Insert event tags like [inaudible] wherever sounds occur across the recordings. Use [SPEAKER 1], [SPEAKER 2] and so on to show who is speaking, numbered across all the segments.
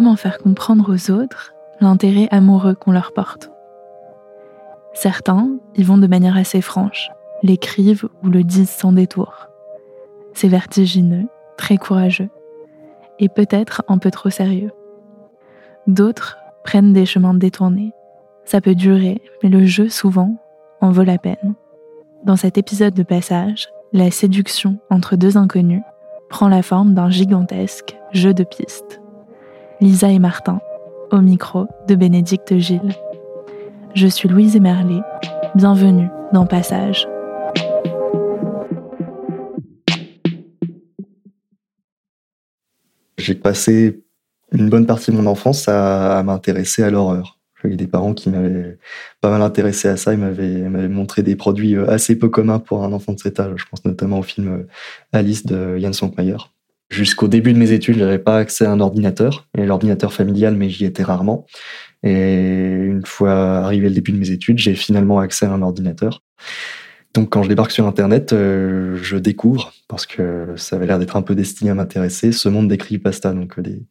[SPEAKER 1] Comment faire comprendre aux autres l'intérêt amoureux qu'on leur porte? Certains y vont de manière assez franche, l'écrivent ou le disent sans détour. C'est vertigineux, très courageux, et peut-être un peu trop sérieux. D'autres prennent des chemins détournés. Ça peut durer, mais le jeu souvent en vaut la peine. Dans cet épisode de passage, la séduction entre deux inconnus prend la forme d'un gigantesque jeu de pistes. Lisa et Martin, au micro de Bénédicte Gilles. Je suis Louise Emerlé, bienvenue dans Passage.
[SPEAKER 2] J'ai passé une bonne partie de mon enfance à, m'intéresser à l'horreur. J'avais des parents qui m'avaient pas mal intéressé à ça. Ils m'avaient montré des produits euh, assez peu communs pour un enfant de cet âge. Je pense notamment au film euh, Alice de Jan Sonkmeyer. Jusqu'au début de mes études, j'avais pas accès à un ordinateur, et l'ordinateur familial, mais j'y étais rarement. Et une fois arrivé le début de mes études, j'ai finalement accès à un ordinateur. Donc quand je débarque sur Internet, euh, je découvre, parce que ça avait l'air d'être un peu destiné à m'intéresser, ce monde des creepypasta, donc des,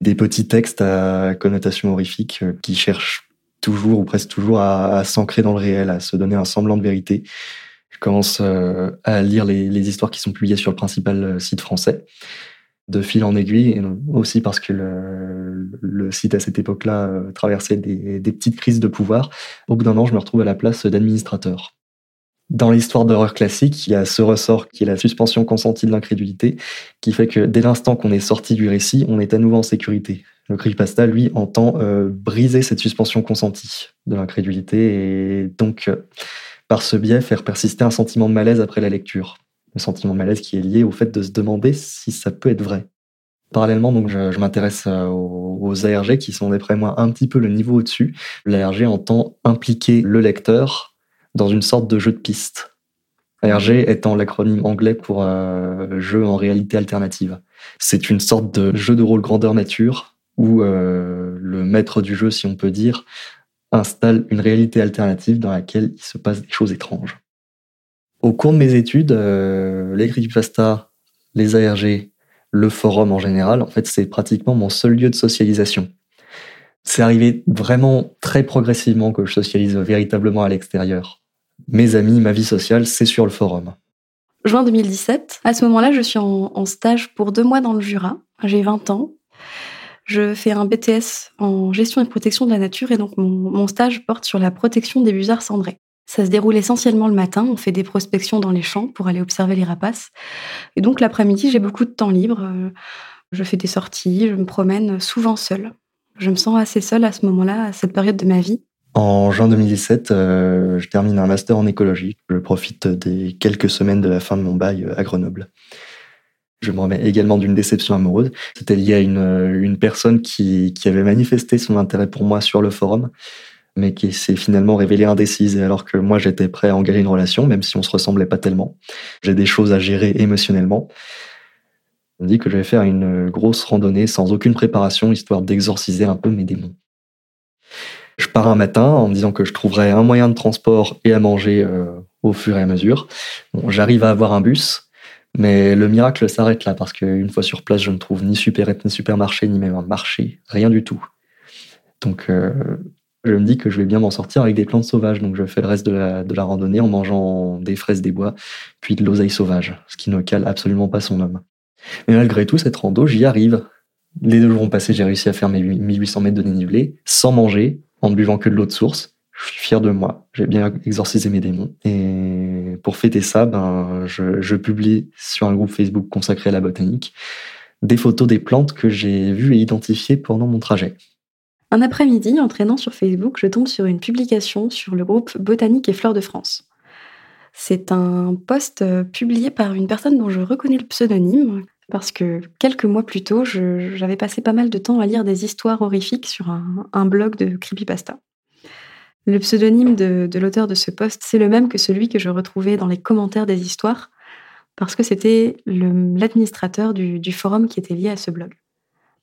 [SPEAKER 2] des petits textes à connotation horrifique euh, qui cherchent toujours ou presque toujours à s'ancrer dans le réel, à se donner un semblant de vérité. Je commence euh, à lire les, histoires qui sont publiées sur le principal euh, site français, de fil en aiguille, et aussi parce que le, site à cette époque-là euh, traversait des, petites crises de pouvoir. Au bout d'un an, je me retrouve à la place d'administrateur. Dans l'histoire d'horreur classique, il y a ce ressort qui est la suspension consentie de l'incrédulité, qui fait que dès l'instant qu'on est sorti du récit, on est à nouveau en sécurité. Le creepypasta, lui, entend briser cette suspension consentie de l'incrédulité et donc par ce biais, faire persister un sentiment de malaise après la lecture. Le sentiment de malaise qui est lié au fait de se demander si ça peut être vrai. Parallèlement, donc, je, m'intéresse euh, aux, ARG qui sont d'après moi un petit peu le niveau au-dessus. L'ARG entend impliquer le lecteur dans une sorte de jeu de piste. ARG étant l'acronyme anglais pour euh, jeu en réalité alternative. C'est une sorte de jeu de rôle grandeur nature où euh, le maître du jeu, si on peut dire, installe une réalité alternative dans laquelle il se passe des choses étranges. Au cours de mes études, euh, les creepypasta, les ARG, le forum en général, en fait, c'est pratiquement mon seul lieu de socialisation. C'est arrivé vraiment très progressivement que je socialise véritablement à l'extérieur. Mes amis, ma vie sociale, c'est sur le forum.
[SPEAKER 3] Juin 2017, à ce moment-là, je suis en, en stage pour deux mois dans le Jura. J'ai 20 ans. Je fais un BTS en gestion et protection de la nature et donc mon, stage porte sur la protection des busards cendrés. Ça se déroule essentiellement le matin, on fait des prospections dans les champs pour aller observer les rapaces. Et donc l'après-midi, j'ai beaucoup de temps libre. Je fais des sorties, je me promène souvent seule. Je me sens assez seule à ce moment-là, à cette période de ma vie.
[SPEAKER 2] En juin 2017, euh, je termine un master en écologie. Je profite des quelques semaines de la fin de mon bail à Grenoble. Je me remets également d'une déception amoureuse. C'était lié à une, une personne qui, avait manifesté son intérêt pour moi sur le forum, mais qui s'est finalement révélée indécise, alors que moi j'étais prêt à engager une relation, même si on se ressemblait pas tellement. J'ai des choses à gérer émotionnellement. On me dit que je vais faire une grosse randonnée sans aucune préparation, histoire d'exorciser un peu mes démons. Je pars un matin en me disant que je trouverai un moyen de transport et à manger euh, au fur et à mesure. J'arrive à avoir un bus, mais le miracle s'arrête là parce qu'une fois sur place, je ne trouve ni supérette, ni supermarché, ni même un marché, rien du tout. Donc euh, je me dis que je vais bien m'en sortir avec des plantes sauvages. Donc je fais le reste de la, randonnée en mangeant des fraises des bois, puis de l'oseille sauvage, ce qui ne cale absolument pas son homme. Mais malgré tout, cette rando, j'y arrive. Les deux jours ont passé, j'ai réussi à faire mes 1800 mètres de dénivelé sans manger, en ne buvant que de l'eau de source. Je suis fier de moi. J'ai bien exorcisé mes démons. Et pour fêter ça, ben, je, publie sur un groupe Facebook consacré à la botanique des photos des plantes que j'ai vues et identifiées pendant mon trajet.
[SPEAKER 3] Un après-midi, en traînant sur Facebook, je tombe sur une publication sur le groupe Botanique et Fleurs de France. C'est un post euh, publié par une personne dont je reconnais le pseudonyme, parce que quelques mois plus tôt, j'avais passé pas mal de temps à lire des histoires horrifiques sur un blog de creepypasta. Le pseudonyme de, l'auteur de ce post, c'est le même que celui que je retrouvais dans les commentaires des histoires, parce que c'était l'administrateur du, forum qui était lié à ce blog.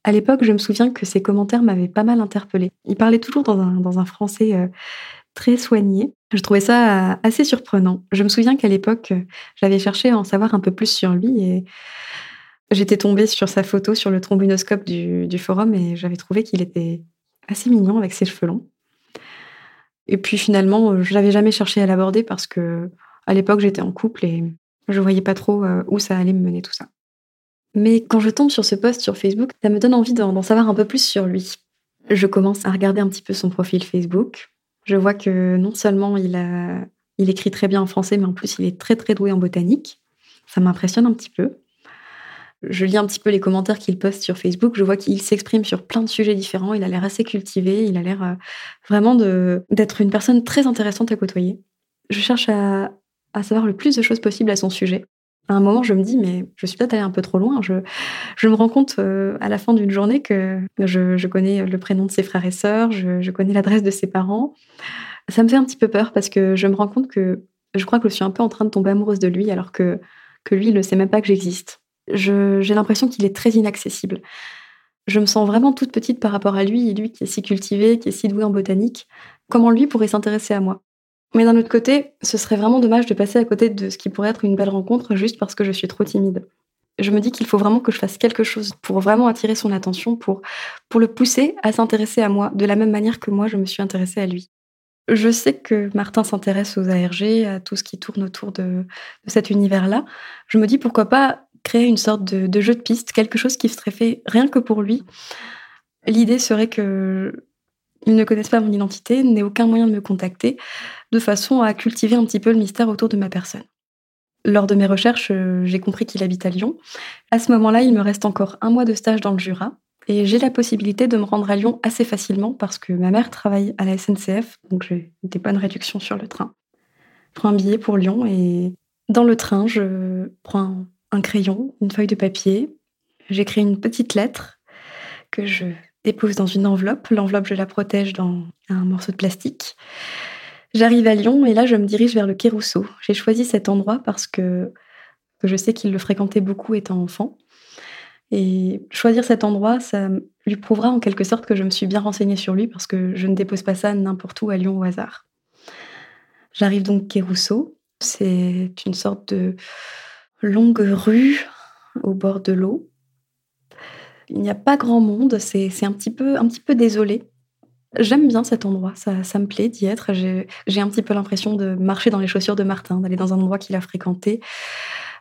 [SPEAKER 3] À l'époque, je me souviens que ces commentaires m'avaient pas mal interpellée. Il parlait toujours dans un, dans un français euh, très soigné. Je trouvais ça euh, assez surprenant. Je me souviens qu'à l'époque, euh, j'avais cherché à en savoir un peu plus sur lui et j'étais tombée sur sa photo sur le trombinoscope du, du forum et j'avais trouvé qu'il était assez mignon avec ses cheveux longs. Et puis finalement, je n'avais jamais cherché à l'aborder parce que à l'époque, j'étais en couple et je voyais pas trop où ça allait me mener tout ça. Mais quand je tombe sur ce post sur Facebook, ça me donne envie d'en savoir un peu plus sur lui. Je commence à regarder un petit peu son profil Facebook. Je vois que non seulement il, il écrit très bien en français, mais en plus il est très très doué en botanique. Ça m'impressionne un petit peu. Je lis un petit peu les commentaires qu'il poste sur Facebook. Je vois qu'il s'exprime sur plein de sujets différents. Il a l'air assez cultivé. Il a l'air euh, vraiment d'être une personne très intéressante à côtoyer. Je cherche à, savoir le plus de choses possibles à son sujet à un moment, je me dis, mais je suis peut-être allée un peu trop loin. Je, me rends compte euh, à la fin d'une journée que je, connais le prénom de ses frères et sœurs, je, connais l'adresse de ses parents. Ça me fait un petit peu peur parce que je me rends compte que je crois que je suis un peu en train de tomber amoureuse de lui alors que, que lui, ne sait même pas que j'existe. J'ai l'impression qu'il est très inaccessible. Je me sens vraiment toute petite par rapport à lui, et lui qui est si cultivé, qui est si doué en botanique. Comment lui pourrait s'intéresser à moi? Mais d'un autre côté, ce serait vraiment dommage de passer à côté de ce qui pourrait être une belle rencontre juste parce que je suis trop timide. Je me dis qu'il faut vraiment que je fasse quelque chose pour vraiment attirer son attention, pour, pour le pousser à s'intéresser à moi de la même manière que moi je me suis intéressée à lui. Je sais que Martin s'intéresse aux ARG, à tout ce qui tourne autour de, de cet univers-là. Je me dis pourquoi pas créer une sorte de, jeu de piste, quelque chose qui serait fait rien que pour lui. L'idée serait que ils ne connaissent pas mon identité, n'aient aucun moyen de me contacter, de façon à cultiver un petit peu le mystère autour de ma personne. Lors de mes recherches, euh, j'ai compris qu'il habite à Lyon. À ce moment-là, il me reste encore un mois de stage dans le Jura, et j'ai la possibilité de me rendre à Lyon assez facilement parce que ma mère travaille à la SNCF, donc j'ai des bonnes réductions sur le train. Je prends un billet pour Lyon et dans le train, je prends un crayon, une feuille de papier, j'écris une petite lettre que je dépose dans une enveloppe. L'enveloppe, je la protège dans un morceau de plastique. J'arrive à Lyon et là, je me dirige vers le Quai Rousseau. J'ai choisi cet endroit parce que, je sais qu'il le fréquentait beaucoup étant enfant. Et choisir cet endroit, ça lui prouvera en quelque sorte que je me suis bien renseignée sur lui parce que je ne dépose pas ça n'importe où à Lyon au hasard. J'arrive donc Quai Rousseau. C'est une sorte de longue rue au bord de l'eau il n'y a pas grand monde, c'est un petit peu, un petit peu désolé. J'aime bien cet endroit, ça, me plaît d'y être. J'ai un petit peu l'impression de marcher dans les chaussures de Martin, d'aller dans un endroit qu'il a fréquenté.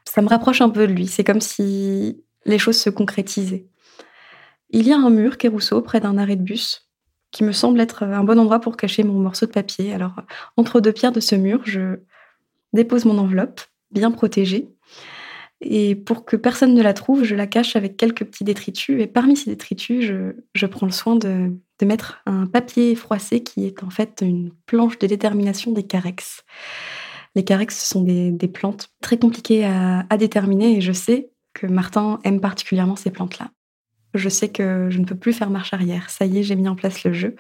[SPEAKER 3] Ça me rapproche un peu de lui. C'est comme si les choses se concrétisaient. Il y a un mur, Rousseau, près d'un arrêt de bus, qui me semble être un bon endroit pour cacher mon morceau de papier. Alors, entre deux pierres de ce mur, je dépose mon enveloppe, bien protégée, et pour que personne ne la trouve, je la cache avec quelques petits détritus. Et parmi ces détritus, je, prends le soin de, mettre un papier froissé qui est en fait une planche de détermination des carex. Les carex, ce sont des, plantes très compliquées à, déterminer et je sais que Martin aime particulièrement ces plantes-là. Je sais que je ne peux plus faire marche arrière. Ça y est, j'ai mis en place le jeu.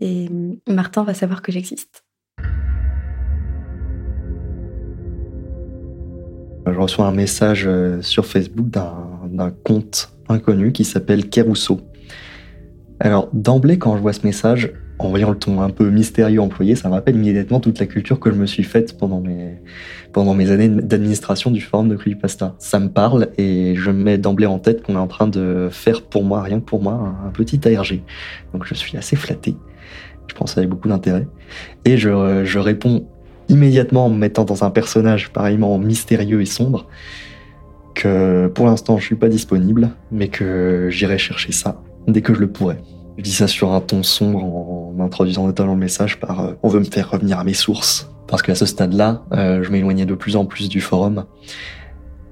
[SPEAKER 3] Et Martin va savoir que j'existe.
[SPEAKER 2] Je reçois un message euh, sur Facebook d'un compte inconnu qui s'appelle Kerousseau. Alors d'emblée, quand je vois ce message, en voyant le ton un peu mystérieux employé, ça me rappelle immédiatement toute la culture que je me suis faite pendant mes, pendant mes années d'administration du forum de Creepypasta. Ça me parle et je me mets d'emblée en tête qu'on est en train de faire pour moi, rien que pour moi, un, petit ARG. Donc je suis assez flatté. Je pense avec beaucoup d'intérêt. Et je, je réponds immédiatement en me mettant dans un personnage pareillement mystérieux et sombre que pour l'instant je suis pas disponible, mais que j'irai chercher ça dès que je le pourrai. Je dis ça sur un ton sombre en introduisant notamment le message par euh, on veut me faire revenir à mes sources. Parce qu'à ce stade-là, euh, je m'éloignais de plus en plus du forum.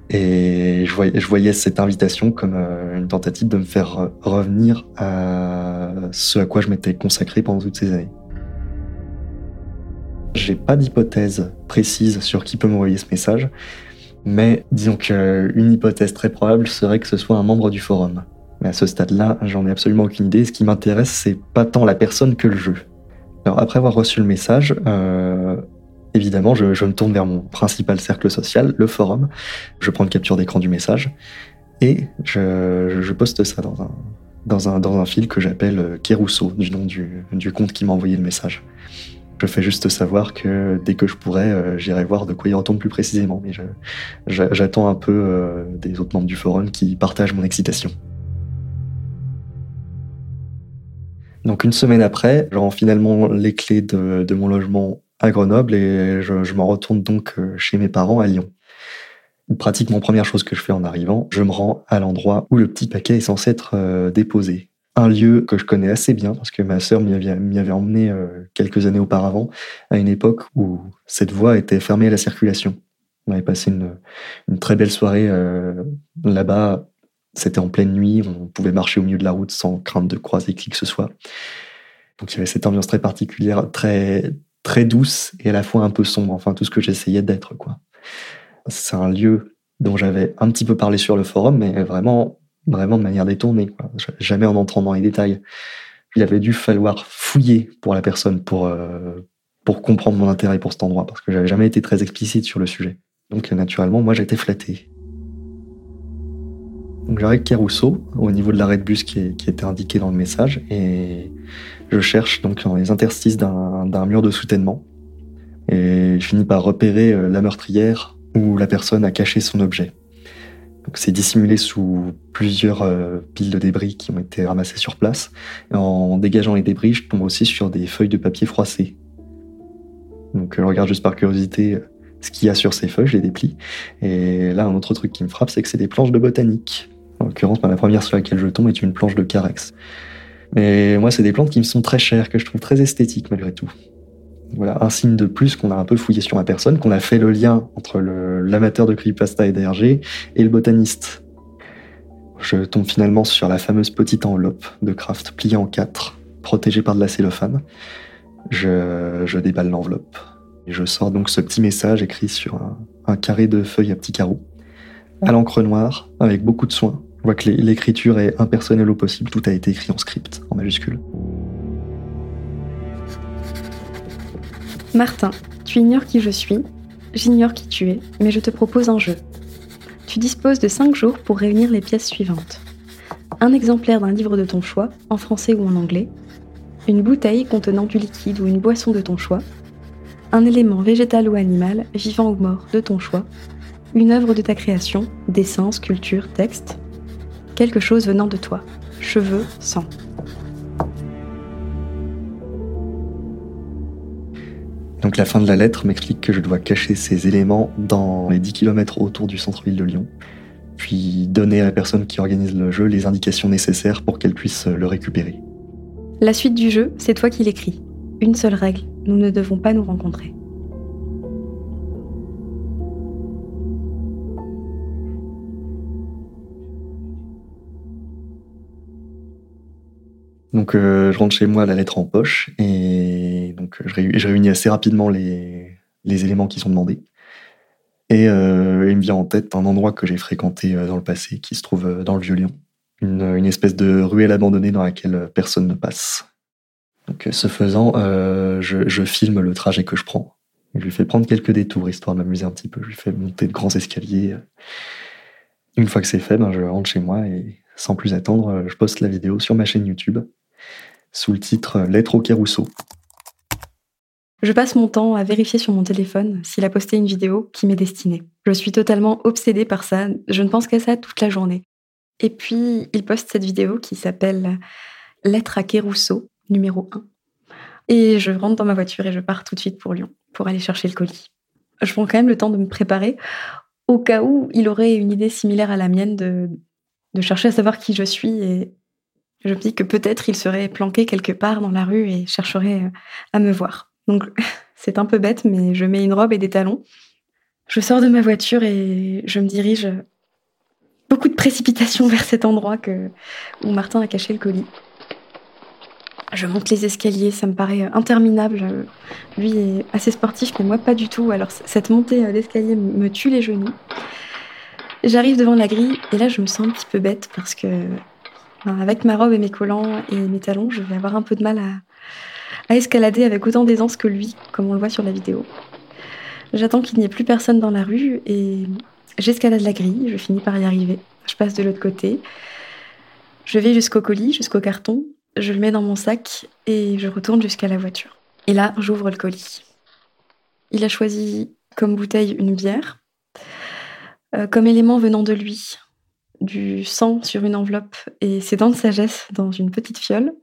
[SPEAKER 2] Et je voyais, cette invitation comme euh, une tentative de me faire revenir à ce à quoi je m'étais consacré pendant toutes ces années. J'ai pas d'hypothèse précise sur qui peut m'envoyer ce message, mais disons qu'une hypothèse très probable serait que ce soit un membre du forum. Mais à ce stade-là, j'en ai absolument aucune idée. Ce qui m'intéresse, c'est pas tant la personne que le jeu. Alors après avoir reçu le message, euh, évidemment, je, me tourne vers mon principal cercle social, le forum. Je prends une capture d'écran du message et je, poste ça dans un, dans un, dans un fil que j'appelle Kérousseau, du nom du, du compte qui m'a envoyé le message. Je fais juste savoir que dès que je pourrai, euh, j'irai voir de quoi il retourne plus précisément. Mais j'attends un peu euh, des autres membres du forum qui partagent mon excitation. Donc une semaine après, je rends finalement les clés de, mon logement à Grenoble et je, m'en retourne donc euh, chez mes parents à Lyon. Pratiquement première chose que je fais en arrivant, je me rends à l'endroit où le petit paquet est censé être déposé. Un lieu que je connais assez bien parce que ma sœur m'y avait, emmené euh, quelques années auparavant, à une époque où cette voie était fermée à la circulation. On avait passé une, très belle soirée là-bas c'était en pleine nuit, on pouvait marcher au milieu de la route sans crainte de croiser qui que ce soit. Donc il y avait cette ambiance très particulière, très très douce et à la fois un peu sombre. Enfin tout ce que j'essayais d'être quoi. C'est un lieu dont j'avais un petit peu parlé sur le forum, mais vraiment vraiment de manière détournée. Jamais en entrant dans les détails. Il avait dû falloir fouiller pour la personne pour euh, pour comprendre mon intérêt pour cet endroit parce que j'avais jamais été très explicite sur le sujet. Donc naturellement moi j'étais flatté. Donc j'arrive Kérousseau, au niveau de l'arrêt de bus qui, était indiqué dans le message, et je cherche donc dans les interstices d'un mur de soutènement. Et je finis par repérer euh, la meurtrière où la personne a caché son objet. Donc c'est dissimulé sous plusieurs euh, piles de débris qui ont été ramassées sur place. En dégageant les débris, je tombe aussi sur des feuilles de papier froissées. Donc je regarde juste par curiosité euh, ce qu'il y a sur ces feuilles, je les déplie. Et là, un autre truc qui me frappe, c'est que c'est des planches de botanique. En l'occurrence, la première sur laquelle je tombe est une planche de carex. Mais moi, c'est des plantes qui me sont très chères, que je trouve très esthétiques malgré tout. Voilà, un signe de plus qu'on a un peu fouillé sur ma personne, qu'on a fait le lien entre l'amateur de creepypasta et d'RG et le botaniste. Je tombe finalement sur la fameuse petite enveloppe de craft pliée en quatre, protégée par de la cellophane. Je, déballe l'enveloppe. Et je sors donc ce petit message écrit sur un, un carré de feuilles à petits carreaux, à l'encre noire, avec beaucoup de soin, on voit que l'écriture est impersonnelle au possible, tout a été écrit en script, en majuscule.
[SPEAKER 3] Martin, tu ignores qui je suis, j'ignore qui tu es, mais je te propose un jeu. Tu disposes de 5 jours pour réunir les pièces suivantes. Un exemplaire d'un livre de ton choix, en français ou en anglais, une bouteille contenant du liquide ou une boisson de ton choix, un élément végétal ou animal, vivant ou mort, de ton choix, une œuvre de ta création, dessin, sculpture, texte, quelque chose venant de toi. Cheveux, sang.
[SPEAKER 2] Donc la fin de la lettre m'explique que je dois cacher ces éléments dans les 10 km autour du centre-ville de Lyon, puis donner à la personne qui organise le jeu les indications nécessaires pour qu'elle puisse le récupérer.
[SPEAKER 3] La suite du jeu, c'est toi qui l'écris. Une seule règle, nous ne devons pas nous rencontrer.
[SPEAKER 2] Donc euh, je rentre chez moi la lettre en poche et je, réunis assez rapidement les, éléments qui sont demandés. Et euh, il me vient en tête un endroit que j'ai fréquenté dans le passé, qui se trouve dans le Vieux-Lyon. Une, une, espèce de ruelle abandonnée dans laquelle personne ne passe. Donc, ce faisant, je, filme le trajet que je prends. Je lui fais prendre quelques détours, histoire de m'amuser un petit peu. Je lui fais monter de grands escaliers. Une fois que c'est fait, ben, je rentre chez moi et sans plus attendre, je poste la vidéo sur ma chaîne YouTube sous le titre Lettre au Rousseau.
[SPEAKER 3] Je passe mon temps à vérifier sur mon téléphone s'il a posté une vidéo qui m'est destinée. Je suis totalement obsédée par ça, je ne pense qu'à ça toute la journée. Et puis, il poste cette vidéo qui s'appelle Lettre à Rousseau, numéro 1. Et je rentre dans ma voiture et je pars tout de suite pour Lyon, pour aller chercher le colis. Je prends quand même le temps de me préparer au cas où il aurait une idée similaire à la mienne de, de chercher à savoir qui je suis et je me dis que peut-être il serait planqué quelque part dans la rue et chercherait à me voir. Donc [laughs] c'est un peu bête, mais je mets une robe et des talons. Je sors de ma voiture et je me dirige beaucoup de précipitation [laughs] vers cet endroit que, où Martin a caché le colis. Je monte les escaliers, ça me paraît interminable. Lui est assez sportif, mais moi pas du tout. Alors cette montée euh, d'escalier me tue les genoux. J'arrive devant la grille et là je me sens un petit peu bête parce que avec ma robe et mes collants et mes talons, je vais avoir un peu de mal à, escalader avec autant d'aisance que lui, comme on le voit sur la vidéo. J'attends qu'il n'y ait plus personne dans la rue et j'escalade la grille, je finis par y arriver. Je passe de l'autre côté. Je vais jusqu'au colis, jusqu'au carton, je le mets dans mon sac et je retourne jusqu'à la voiture. Et là, j'ouvre le colis. Il a choisi comme bouteille une bière, euh, comme élément venant de lui, du sang sur une enveloppe et ses dents de sagesse dans une petite fiole.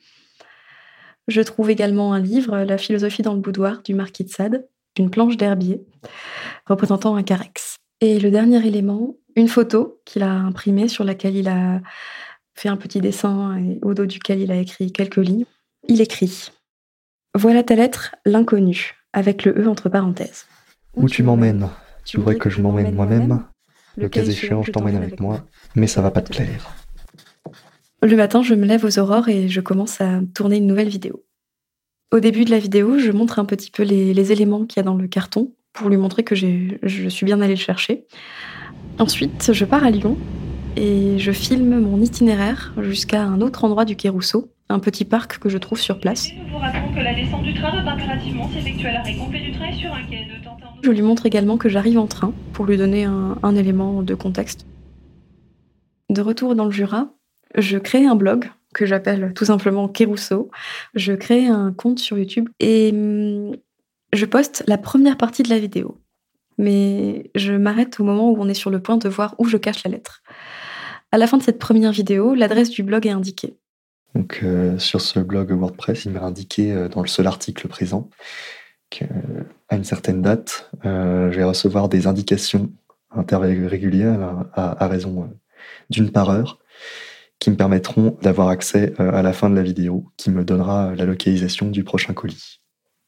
[SPEAKER 3] Je trouve également un livre, La philosophie dans le boudoir, du marquis de Sade, une planche d'herbier représentant un carex. Et le dernier élément, une photo qu'il a imprimée sur laquelle il a fait un petit dessin et au dos duquel il a écrit quelques lignes. Il écrit Voilà ta lettre, l'inconnu, avec le E entre parenthèses.
[SPEAKER 2] Où tu m'emmènes Tu voudrais que je m'emmène moi-même? Le cas échéant, je t'emmène avec moi mais ça va pas te plaire.
[SPEAKER 3] Le matin, je me lève aux aurores et je commence à tourner une nouvelle vidéo. Au début de la vidéo, je montre un petit peu les, éléments qu'il y a dans le carton pour lui montrer que je suis bien allée le chercher. Ensuite, je pars à Lyon et je filme mon itinéraire jusqu'à un autre endroit du Quai Rousseau, un petit parc que je trouve sur place. Je lui montre également que j'arrive en train pour lui donner un élément de contexte. De retour dans le Jura, je crée un blog que j'appelle tout simplement Kérousseau. Je crée un compte sur YouTube et hum, je poste la première partie de la vidéo. Mais je m'arrête au moment où on est sur le point de voir où je cache la lettre. À la fin de cette première vidéo, l'adresse du blog est indiquée.
[SPEAKER 2] Donc, euh, sur ce blog WordPress, il m'est indiqué euh, dans le seul article présent qu'à une certaine date, euh, je vais recevoir des indications interrégulières à raison d'une par heure qui me permettront d'avoir accès euh, à la fin de la vidéo, qui me donnera la localisation du prochain colis.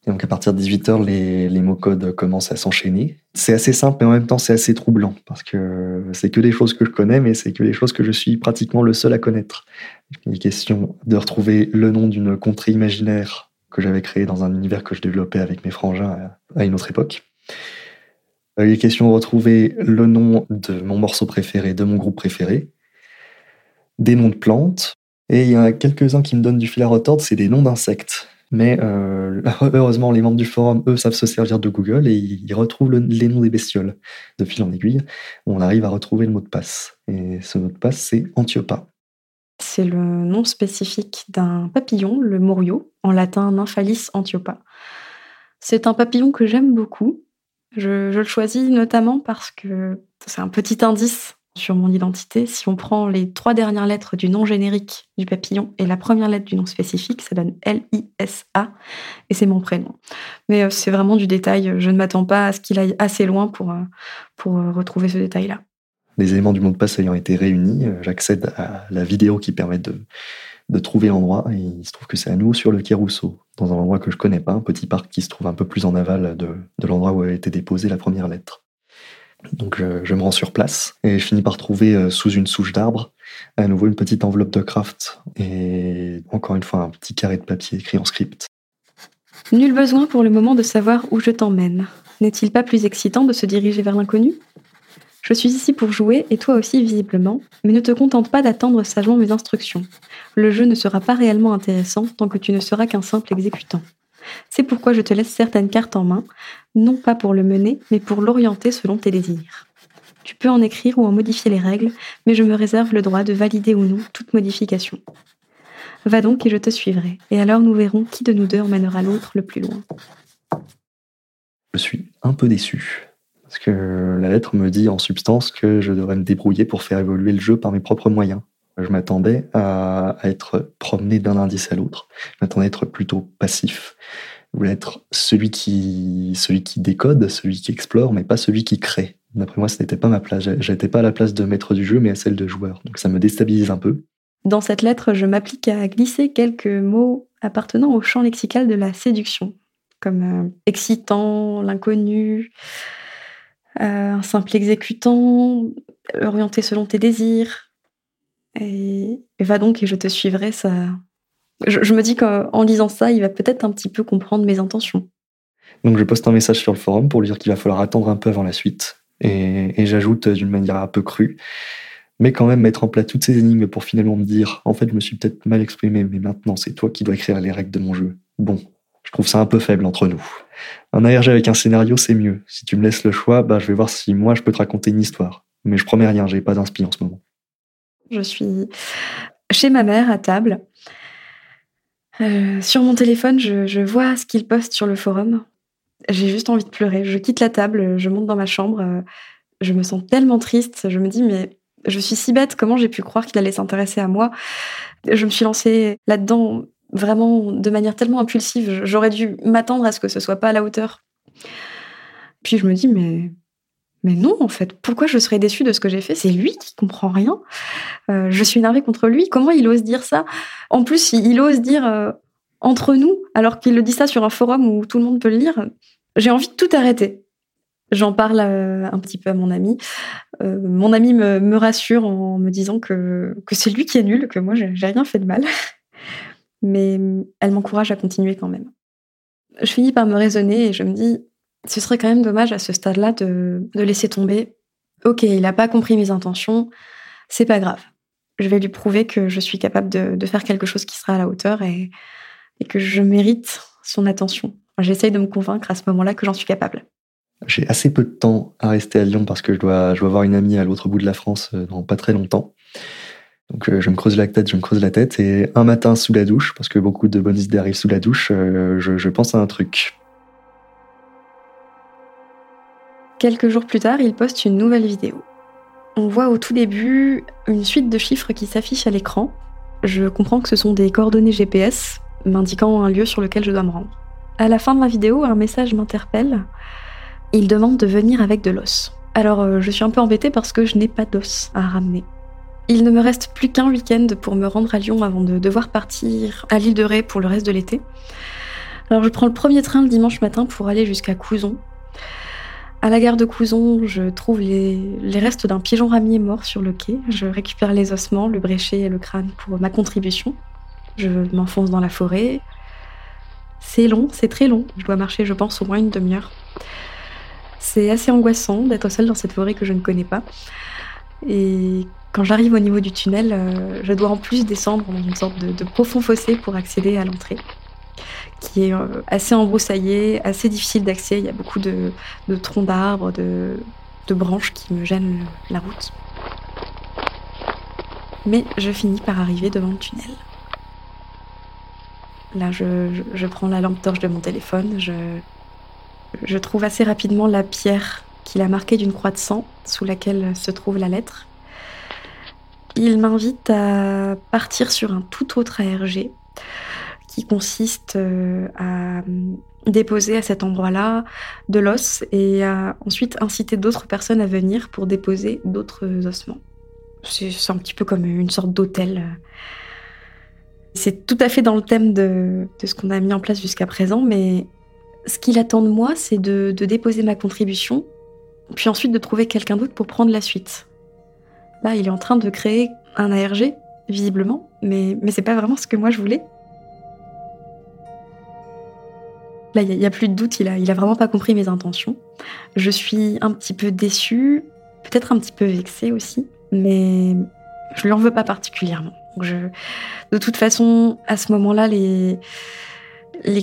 [SPEAKER 2] Et donc à partir de 18h, les, les mots codes commencent à s'enchaîner. C'est assez simple, mais en même temps c'est assez troublant, parce que c'est que des choses que je connais, mais c'est que des choses que je suis pratiquement le seul à connaître. Il est question de retrouver le nom d'une contrée imaginaire que j'avais créée dans un univers que je développais avec mes frangins à une autre époque. Euh, il est question de retrouver le nom de mon morceau préféré, de mon groupe préféré, des noms de plantes, et il y en a quelques-uns qui me donnent du fil à retordre, c'est des noms d'insectes. Mais euh, [laughs] heureusement, les membres du forum, eux, savent se servir de Google et ils retrouvent les noms des bestioles. De fil en aiguille, on arrive à retrouver le mot de passe. Et ce mot de passe, c'est Antiopa.
[SPEAKER 3] C'est le nom spécifique d'un papillon, le morio, en latin Nymphalis antiopa. C'est un papillon que j'aime beaucoup je, le choisis notamment parce que c'est un petit indice sur mon identité. Si on prend les trois dernières lettres du nom générique du papillon et la première lettre du nom spécifique, ça donne L-I-S-A et c'est mon prénom. Mais euh, c'est vraiment du détail. Je ne m'attends pas à ce qu'il aille assez loin pour, euh, pour euh, retrouver ce détail-là.
[SPEAKER 2] Les éléments du mot de passe ayant été réunis, j'accède à la vidéo qui permet de, de trouver l'endroit. Et il se trouve que c'est à nouveau sur le quai Rousseau, dans un endroit que je connais pas, un petit parc qui se trouve un peu plus en aval de, l'endroit où a été déposée la première lettre. Donc je, me rends sur place et je finis par trouver euh, sous une souche d'arbre à nouveau une petite enveloppe de craft et encore une fois un petit carré de papier écrit en script.
[SPEAKER 3] Nul besoin pour le moment de savoir où je t'emmène. N'est-il pas plus excitant de se diriger vers l'inconnu? Je suis ici pour jouer, et toi aussi visiblement, mais ne te contente pas d'attendre sagement mes instructions. Le jeu ne sera pas réellement intéressant tant que tu ne seras qu'un simple exécutant. C'est pourquoi je te laisse certaines cartes en main, non pas pour le mener, mais pour l'orienter selon tes désirs. Tu peux en écrire ou en modifier les règles, mais je me réserve le droit de valider ou non toute modification. Va donc et je te suivrai, et alors nous verrons qui de nous deux emmènera l'autre le plus loin.
[SPEAKER 2] Je suis un peu déçu, parce que la lettre me dit en substance que je devrais me débrouiller pour faire évoluer le jeu par mes propres moyens. Je m'attendais à, être promené d'un indice à l'autre. Je m'attendais à être plutôt passif. Je voulais être celui qui, celui décode, celui qui explore, mais pas celui qui crée. D'après moi, ce n'était pas ma place. J'étais pas à la place de maître du jeu, mais à celle de joueur. Donc ça me déstabilise un peu.
[SPEAKER 3] Dans cette lettre, je m'applique à glisser quelques mots appartenant au champ lexical de la séduction, comme euh, excitant, l'inconnu, euh, un simple exécutant, orienté selon tes désirs. Et, va donc et je te suivrai. Ça, je me dis qu'en lisant ça, il va peut-être un petit peu comprendre mes intentions.
[SPEAKER 2] Donc je poste un message sur le forum pour lui dire qu'il va falloir attendre un peu avant la suite. Et, j'ajoute d'une manière un peu crue, mais quand même mettre en place toutes ces énigmes pour finalement me dire, en fait, je me suis peut-être mal exprimé, mais maintenant, c'est toi qui dois écrire les règles de mon jeu. Bon, je trouve ça un peu faible entre nous. Un ARG avec un scénario, c'est mieux. Si tu me laisses le choix, bah, je vais voir si moi, je peux te raconter une histoire. Mais je promets rien, j'ai pas d'inspi en ce moment.
[SPEAKER 3] Je suis chez ma mère à table. Euh, sur mon téléphone, je, vois ce qu'il poste sur le forum. J'ai juste envie de pleurer. Je quitte la table, je monte dans ma chambre. Euh, je me sens tellement triste. Je me dis, mais je suis si bête. Comment j'ai pu croire qu'il allait s'intéresser à moi? Je me suis lancée là-dedans vraiment de manière tellement impulsive. J'aurais dû m'attendre à ce que ce soit pas à la hauteur. Puis je me dis, mais mais non, en fait, pourquoi je serais déçue de ce que j'ai fait? C'est lui qui comprend rien. Euh, je suis énervée contre lui. Comment il ose dire ça? En plus, il, ose dire euh, entre nous, alors qu'il le dit ça sur un forum où tout le monde peut le lire. J'ai envie de tout arrêter. J'en parle euh, un petit peu à mon ami. Euh, mon ami me, rassure en me disant que, que c'est lui qui est nul, que moi, j'ai rien fait de mal. [laughs] Mais elle m'encourage à continuer quand même. Je finis par me raisonner et je me dis, ce serait quand même dommage à ce stade-là de, laisser tomber. Ok, il n'a pas compris mes intentions, c'est pas grave. Je vais lui prouver que je suis capable de, de faire quelque chose qui sera à la hauteur et, et que je mérite son attention. J'essaye de me convaincre à ce moment-là que j'en suis capable.
[SPEAKER 2] J'ai assez peu de temps à rester à Lyon parce que je dois, je dois voir une amie à l'autre bout de la France euh, dans pas très longtemps. Donc euh, je me creuse la tête, je me creuse la tête. Et un matin sous la douche, parce que beaucoup de bonnes idées arrivent sous la douche, euh, je, je pense à un truc.
[SPEAKER 3] Quelques jours plus tard, il poste une nouvelle vidéo. On voit au tout début une suite de chiffres qui s'affichent à l'écran. Je comprends que ce sont des coordonnées GPS m'indiquant un lieu sur lequel je dois me rendre. À la fin de la vidéo, un message m'interpelle. Il demande de venir avec de l'os. Alors euh, je suis un peu embêtée parce que je n'ai pas d'os à ramener. Il ne me reste plus qu'un week-end pour me rendre à Lyon avant de devoir partir à l'île de Ré pour le reste de l'été. Alors je prends le premier train le dimanche matin pour aller jusqu'à Couzon. À la gare de Couzon, je trouve les, restes d'un pigeon ramier mort sur le quai. Je récupère les ossements, le bréchet et le crâne pour ma contribution. Je m'enfonce dans la forêt. C'est long, c'est très long. Je dois marcher, je pense, au moins une demi-heure. C'est assez angoissant d'être seule dans cette forêt que je ne connais pas. Et quand j'arrive au niveau du tunnel, euh, je dois en plus descendre dans une sorte de, profond fossé pour accéder à l'entrée, qui est euh, assez embroussaillé, assez difficile d'accès. Il y a beaucoup de, troncs d'arbres, de, de branches qui me gênent la route. Mais je finis par arriver devant le tunnel. Là, je, prends la lampe torche de mon téléphone, je, trouve assez rapidement la pierre qu'il a marquée d'une croix de sang sous laquelle se trouve la lettre. Il m'invite à partir sur un tout autre ARG qui consiste euh, à déposer à cet endroit-là de l'os et à ensuite inciter d'autres personnes à venir pour déposer d'autres ossements. C'est un petit peu comme une sorte d'hôtel c'est tout à fait dans le thème de, ce qu'on a mis en place jusqu'à présent, mais ce qu'il attend de moi, c'est de, déposer ma contribution, puis ensuite de trouver quelqu'un d'autre pour prendre la suite. Là, il est en train de créer un ARG, visiblement, mais, mais c'est pas vraiment ce que moi je voulais. Là, il n'y a, plus de doute, il a, vraiment pas compris mes intentions. Je suis un petit peu déçue, peut-être un petit peu vexée aussi, mais je lui en veux pas particulièrement. je, de toute façon, à ce moment-là, les,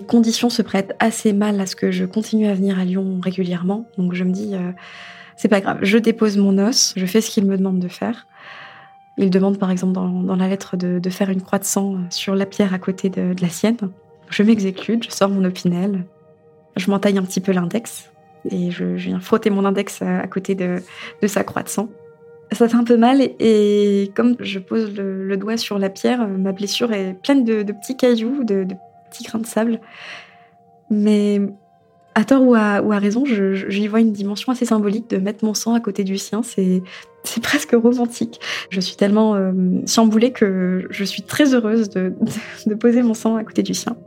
[SPEAKER 3] conditions se prêtent assez mal à ce que je continue à venir à Lyon régulièrement. Donc je me dis, euh, c'est pas grave, je dépose mon os, je fais ce qu'il me demande de faire. Il demande par exemple dans, la lettre de, faire une croix de sang sur la pierre à côté de, la sienne. Je m'exécute, je sors mon opinel, je m'entaille un petit peu l'index et je, viens frotter mon index à, côté de, sa croix de sang. Ça fait un peu mal et, comme je pose le, doigt sur la pierre, ma blessure est pleine de, petits cailloux, de, petits grains de sable. Mais à tort ou à, ou à raison, j'y vois une dimension assez symbolique de mettre mon sang à côté du sien. C'est c'est presque romantique. Je suis tellement euh, chamboulée que je suis très heureuse de, de, poser mon sang à côté du sien.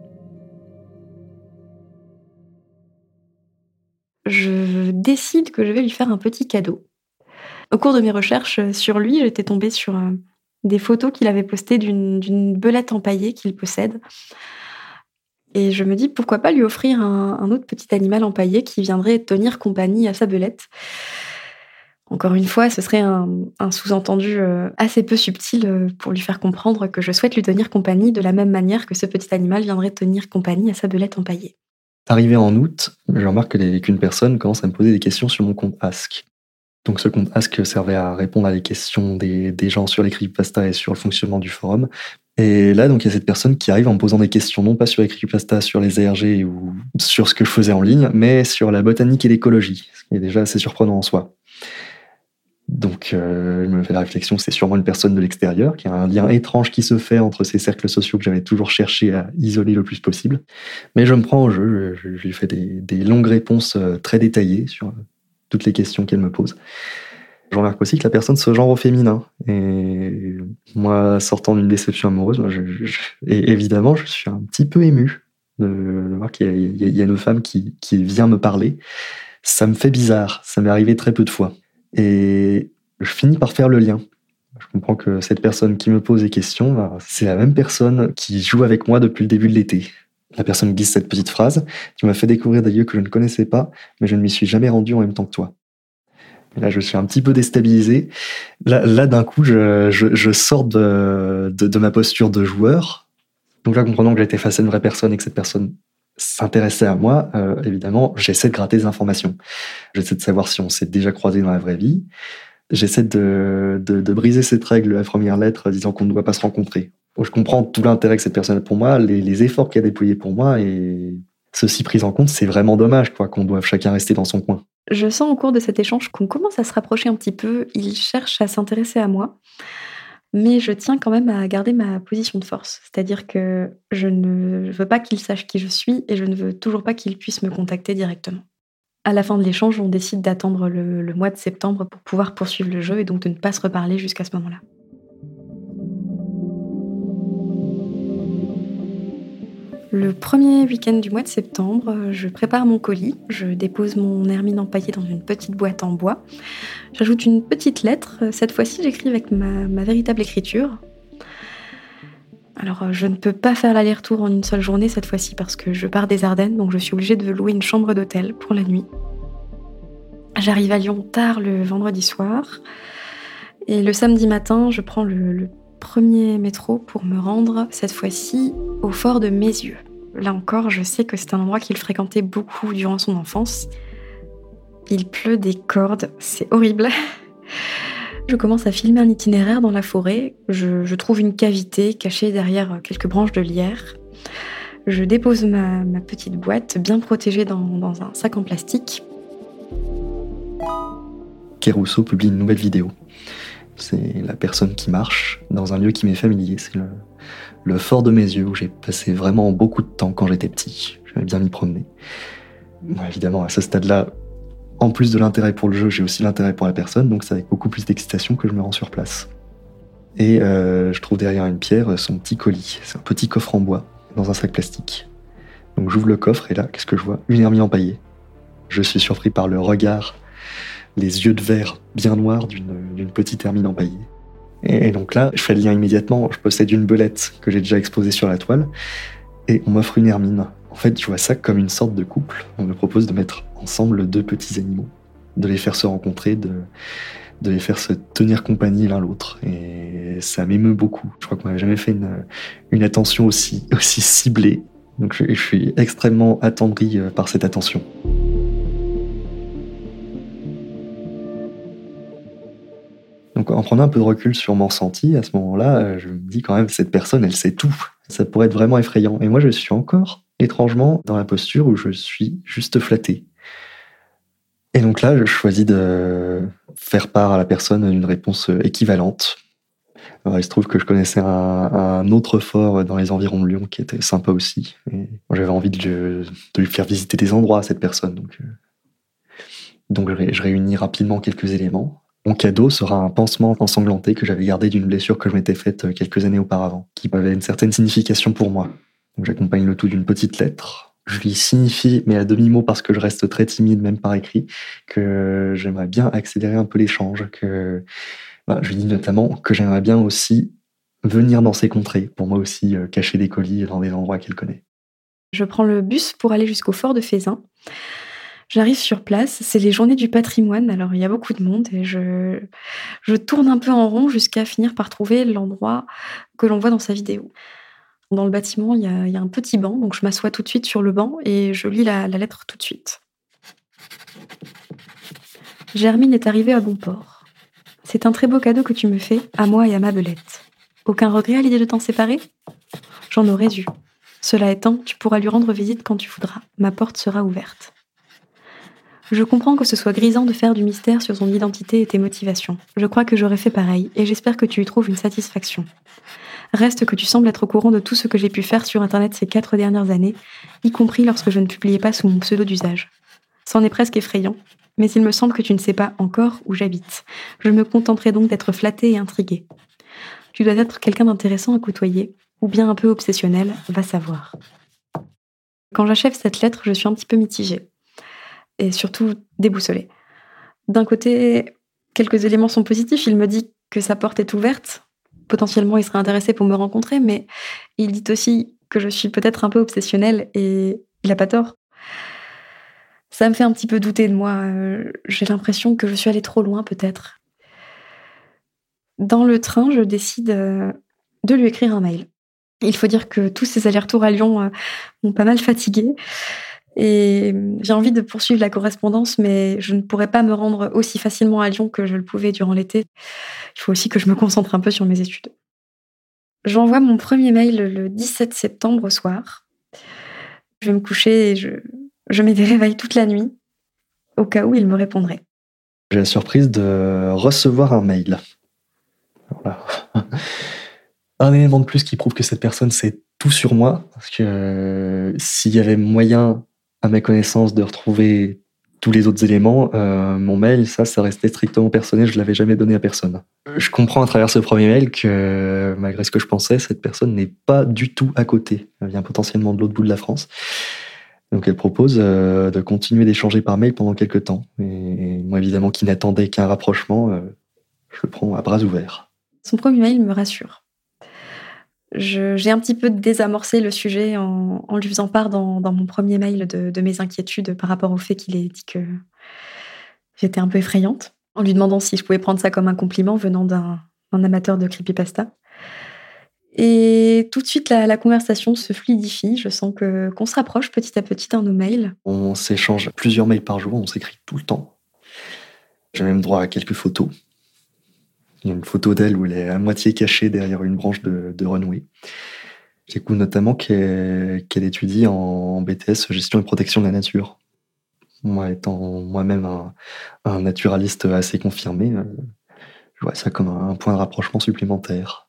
[SPEAKER 3] Je décide que je vais lui faire un petit cadeau. Au cours de mes recherches sur lui, j'étais tombée sur euh, des photos qu'il avait postées d'une belette empaillée qu'il possède. Et je me dis pourquoi pas lui offrir un, autre petit animal empaillé qui viendrait tenir compagnie à sa belette? Encore une fois, ce serait un, sous-entendu euh, assez peu subtil euh, pour lui faire comprendre que je souhaite lui tenir compagnie de la même manière que ce petit animal viendrait tenir compagnie à sa belette empaillée.
[SPEAKER 2] Arrivé en août, je remarque qu'une personne commence à me poser des questions sur mon compte Ask. Donc ce compte Ask servait à répondre à des questions des, gens sur les creepypasta et sur le fonctionnement du forum. Et là, donc il y a cette personne qui arrive en me posant des questions, non pas sur les creepypasta, sur les ARG ou sur ce que je faisais en ligne, mais sur la botanique et l'écologie, ce qui est déjà assez surprenant en soi. Donc, euh, je me fais la réflexion, c'est sûrement une personne de l'extérieur, qui a un lien étrange qui se fait entre ces cercles sociaux que j'avais toujours cherché à isoler le plus possible. Mais je me prends au jeu, je, lui fais des, longues réponses euh, très détaillées sur euh, toutes les questions qu'elle me pose. Je remarque aussi que la personne se genre au féminin. Et moi, sortant d'une déception amoureuse, et évidemment, je suis un petit peu ému de, voir qu'il y, a une femme qui vient me parler. Ça me fait bizarre, ça m'est arrivé très peu de fois. Et je finis par faire le lien. Je comprends que cette personne qui me pose des questions, bah, c'est la même personne qui joue avec moi depuis le début de l'été. La personne glisse cette petite phrase Tu m'as fait découvrir des lieux que je ne connaissais pas, mais je ne m'y suis jamais rendu en même temps que toi. là, je suis un petit peu déstabilisé. Là, d'un coup, je, sors de, de, ma posture de joueur. Donc là, comprenant que j'étais face à une vraie personne et que cette personne s'intéresser à moi, euh, évidemment, j'essaie de gratter des informations. J'essaie de savoir si on s'est déjà croisé dans la vraie vie. J'essaie de, de, briser cette règle, la première lettre, disant qu'on ne doit pas se rencontrer. Je comprends tout l'intérêt que cette personne a pour moi, les, les efforts qu'elle a déployés pour moi, et ceci pris en compte, c'est vraiment dommage quoi qu'on doive chacun rester dans son coin.
[SPEAKER 3] Je sens au cours de cet échange qu'on commence à se rapprocher un petit peu. Il cherche à s'intéresser à moi mais je tiens quand même à garder ma position de force. C'est-à-dire que je ne veux pas qu'il sache qui je suis et je ne veux toujours pas qu'il puisse me contacter directement. À la fin de l'échange, on décide d'attendre le, le, mois de septembre pour pouvoir poursuivre le jeu et donc de ne pas se reparler jusqu'à ce moment-là. Le premier week-end du mois de septembre, je prépare mon colis, je dépose mon hermine empaillée dans une petite boîte en bois. J'ajoute une petite lettre, cette fois-ci j'écris avec ma, véritable écriture. Alors je ne peux pas faire l'aller-retour en une seule journée cette fois-ci parce que je pars des Ardennes, donc je suis obligée de louer une chambre d'hôtel pour la nuit. J'arrive à Lyon tard le vendredi soir et le samedi matin, je prends le premier métro pour me rendre cette fois-ci au fort de Mézieux. Là encore, je sais que c'est un endroit qu'il fréquentait beaucoup durant son enfance. Il pleut des cordes, c'est horrible. [laughs] Je commence à filmer un itinéraire dans la forêt. Je, trouve une cavité cachée derrière quelques branches de lierre. Je dépose ma, petite boîte bien protégée dans, un sac en plastique.
[SPEAKER 2] Kérousseau publie une nouvelle vidéo. C'est la personne qui marche dans un lieu qui m'est familier. C'est le, fort de mes yeux où j'ai passé vraiment beaucoup de temps quand j'étais petit. J'aimais bien m'y promener. évidemment, à ce stade-là, en plus de l'intérêt pour le jeu, j'ai aussi l'intérêt pour la personne, donc c'est avec beaucoup plus d'excitation que je me rends sur place. Et euh, je trouve derrière une pierre son petit colis. C'est un petit coffre en bois dans un sac plastique. Donc j'ouvre le coffre et là, qu'est-ce que je vois? Une hermine empaillée. Je suis surpris par le regard les yeux de verre bien noirs d'une petite hermine empaillée. Et, donc là, je fais le lien immédiatement. Je possède une belette que j'ai déjà exposée sur la toile, et on m'offre une hermine. En fait, je vois ça comme une sorte de couple. On me propose de mettre ensemble deux petits animaux, de les faire se rencontrer, de, les faire se tenir compagnie l'un l'autre. Et ça m'émeut beaucoup. Je crois qu'on n'avait jamais fait une, une attention aussi, aussi ciblée. Donc je, je suis extrêmement attendri euh, par cette attention. Donc en prenant un peu de recul sur mon ressenti, à ce moment-là, euh, je me dis quand même, cette personne, elle sait tout. Ça pourrait être vraiment effrayant. Et moi, je suis encore étrangement dans la posture où je suis juste flatté. Et donc là, je choisis de faire part à la personne d'une réponse équivalente. Alors, il se trouve que je connaissais un, autre fort dans les environs de Lyon qui était sympa aussi. J'avais envie de, lui faire visiter des endroits à cette personne. Donc, euh, donc je réunis rapidement quelques éléments. Mon cadeau sera un pansement ensanglanté que j'avais gardé d'une blessure que je m'étais faite quelques années auparavant, qui avait une certaine signification pour moi. J'accompagne le tout d'une petite lettre. Je lui signifie, mais à demi-mot parce que je reste très timide même par écrit, que j'aimerais bien accélérer un peu l'échange, que bah, je lui dis notamment que j'aimerais bien aussi venir dans ces contrées, pour moi aussi euh, cacher des colis dans des endroits qu'elle connaît.
[SPEAKER 3] Je prends le bus pour aller jusqu'au fort de Fézin. J'arrive sur place, c'est les journées du patrimoine, alors il y a beaucoup de monde et je, je tourne un peu en rond jusqu'à finir par trouver l'endroit que l'on voit dans sa vidéo. Dans le bâtiment, il y, a, un petit banc, donc je m'assois tout de suite sur le banc et je lis la, la lettre tout de suite. Germine est arrivée à bon port. C'est un très beau cadeau que tu me fais, à moi et à ma belette. Aucun regret à l'idée de t'en séparer? J'en aurais dû. Cela étant, tu pourras lui rendre visite quand tu voudras. Ma porte sera ouverte. Je comprends que ce soit grisant de faire du mystère sur son identité et tes motivations. Je crois que j'aurais fait pareil, et j'espère que tu y trouves une satisfaction. Reste que tu sembles être au courant de tout ce que j'ai pu faire sur Internet ces quatre dernières années, y compris lorsque je ne publiais pas sous mon pseudo d'usage. C'en est presque effrayant, mais il me semble que tu ne sais pas encore où j'habite. Je me contenterai donc d'être flattée et intriguée. Tu dois être quelqu'un d'intéressant à côtoyer, ou bien un peu obsessionnel, va savoir. Quand j'achève cette lettre, je suis un petit peu mitigée et surtout déboussolé. D'un côté, quelques éléments sont positifs. Il me dit que sa porte est ouverte. Potentiellement, il serait intéressé pour me rencontrer, mais il dit aussi que je suis peut-être un peu obsessionnelle et il n'a pas tort. Ça me fait un petit peu douter de moi. J'ai l'impression que je suis allée trop loin, peut-être. Dans le train, je décide de lui écrire un mail. Il faut dire que tous ces allers-retours à Lyon euh, m'ont pas mal fatiguée. Et j'ai envie de poursuivre la correspondance, mais je ne pourrais pas me rendre aussi facilement à Lyon que je le pouvais durant l'été. Il faut aussi que je me concentre un peu sur mes études. J'envoie mon premier mail le 17 septembre au soir. Je vais me coucher et je, mets des réveils toute la nuit, au cas où il me répondrait.
[SPEAKER 2] J'ai la surprise de recevoir un mail. [laughs] Un élément de plus qui prouve que cette personne sait tout sur moi, parce que euh, s'il y avait moyen à ma connaissance de retrouver tous les autres éléments, euh, mon mail, ça, ça restait strictement personnel, je l'avais jamais donné à personne. Je comprends à travers ce premier mail que, malgré ce que je pensais, cette personne n'est pas du tout à côté. Elle vient potentiellement de l'autre bout de la France. Donc elle propose euh, de continuer d'échanger par mail pendant quelques temps. Et moi, évidemment, qui n'attendais qu'un rapprochement, euh, je le prends à bras ouverts.
[SPEAKER 3] Son premier mail me rassure j'ai un petit peu désamorcé le sujet en, lui faisant part dans, mon premier mail de, mes inquiétudes par rapport au fait qu'il ait dit que j'étais un peu effrayante, en lui demandant si je pouvais prendre ça comme un compliment venant d'un amateur de creepypasta. Et tout de suite, la, la, conversation se fluidifie. Je sens que qu'on se rapproche petit à petit dans nos mails.
[SPEAKER 2] On s'échange plusieurs mails par jour, on s'écrit tout le temps. J'ai même droit à quelques photos il y a une photo d'elle où elle est à moitié cachée derrière une branche de, de Runway. J'écoute notamment qu'elle étudie en BTS gestion et protection de la nature. Moi, étant moi-même un, un, naturaliste assez confirmé, euh, je vois ça comme un, point de rapprochement supplémentaire.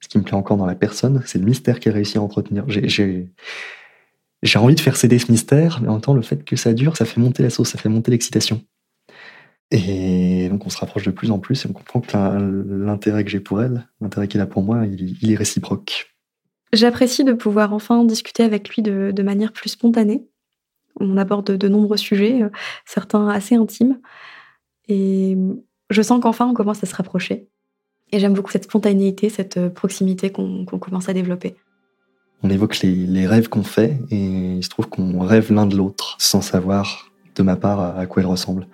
[SPEAKER 2] Ce qui me plaît encore dans la personne, c'est le mystère qu'elle réussit à entretenir. J'ai envie de faire céder ce mystère, mais en même temps, le fait que ça dure, ça fait monter la sauce, ça fait monter l'excitation. Et donc on se rapproche de plus en plus et on comprend que l'intérêt que j'ai pour elle, l'intérêt qu'il a pour moi, il, il est réciproque.
[SPEAKER 3] J'apprécie de pouvoir enfin discuter avec lui de, de, manière plus spontanée. On aborde de nombreux sujets, euh, certains assez intimes. Et je sens qu'enfin on commence à se rapprocher. Et j'aime beaucoup cette spontanéité, cette proximité qu'on qu commence à développer.
[SPEAKER 2] on évoque les, rêves qu'on fait et il se trouve qu'on rêve l'un de l'autre sans savoir de ma part à quoi il ressemble.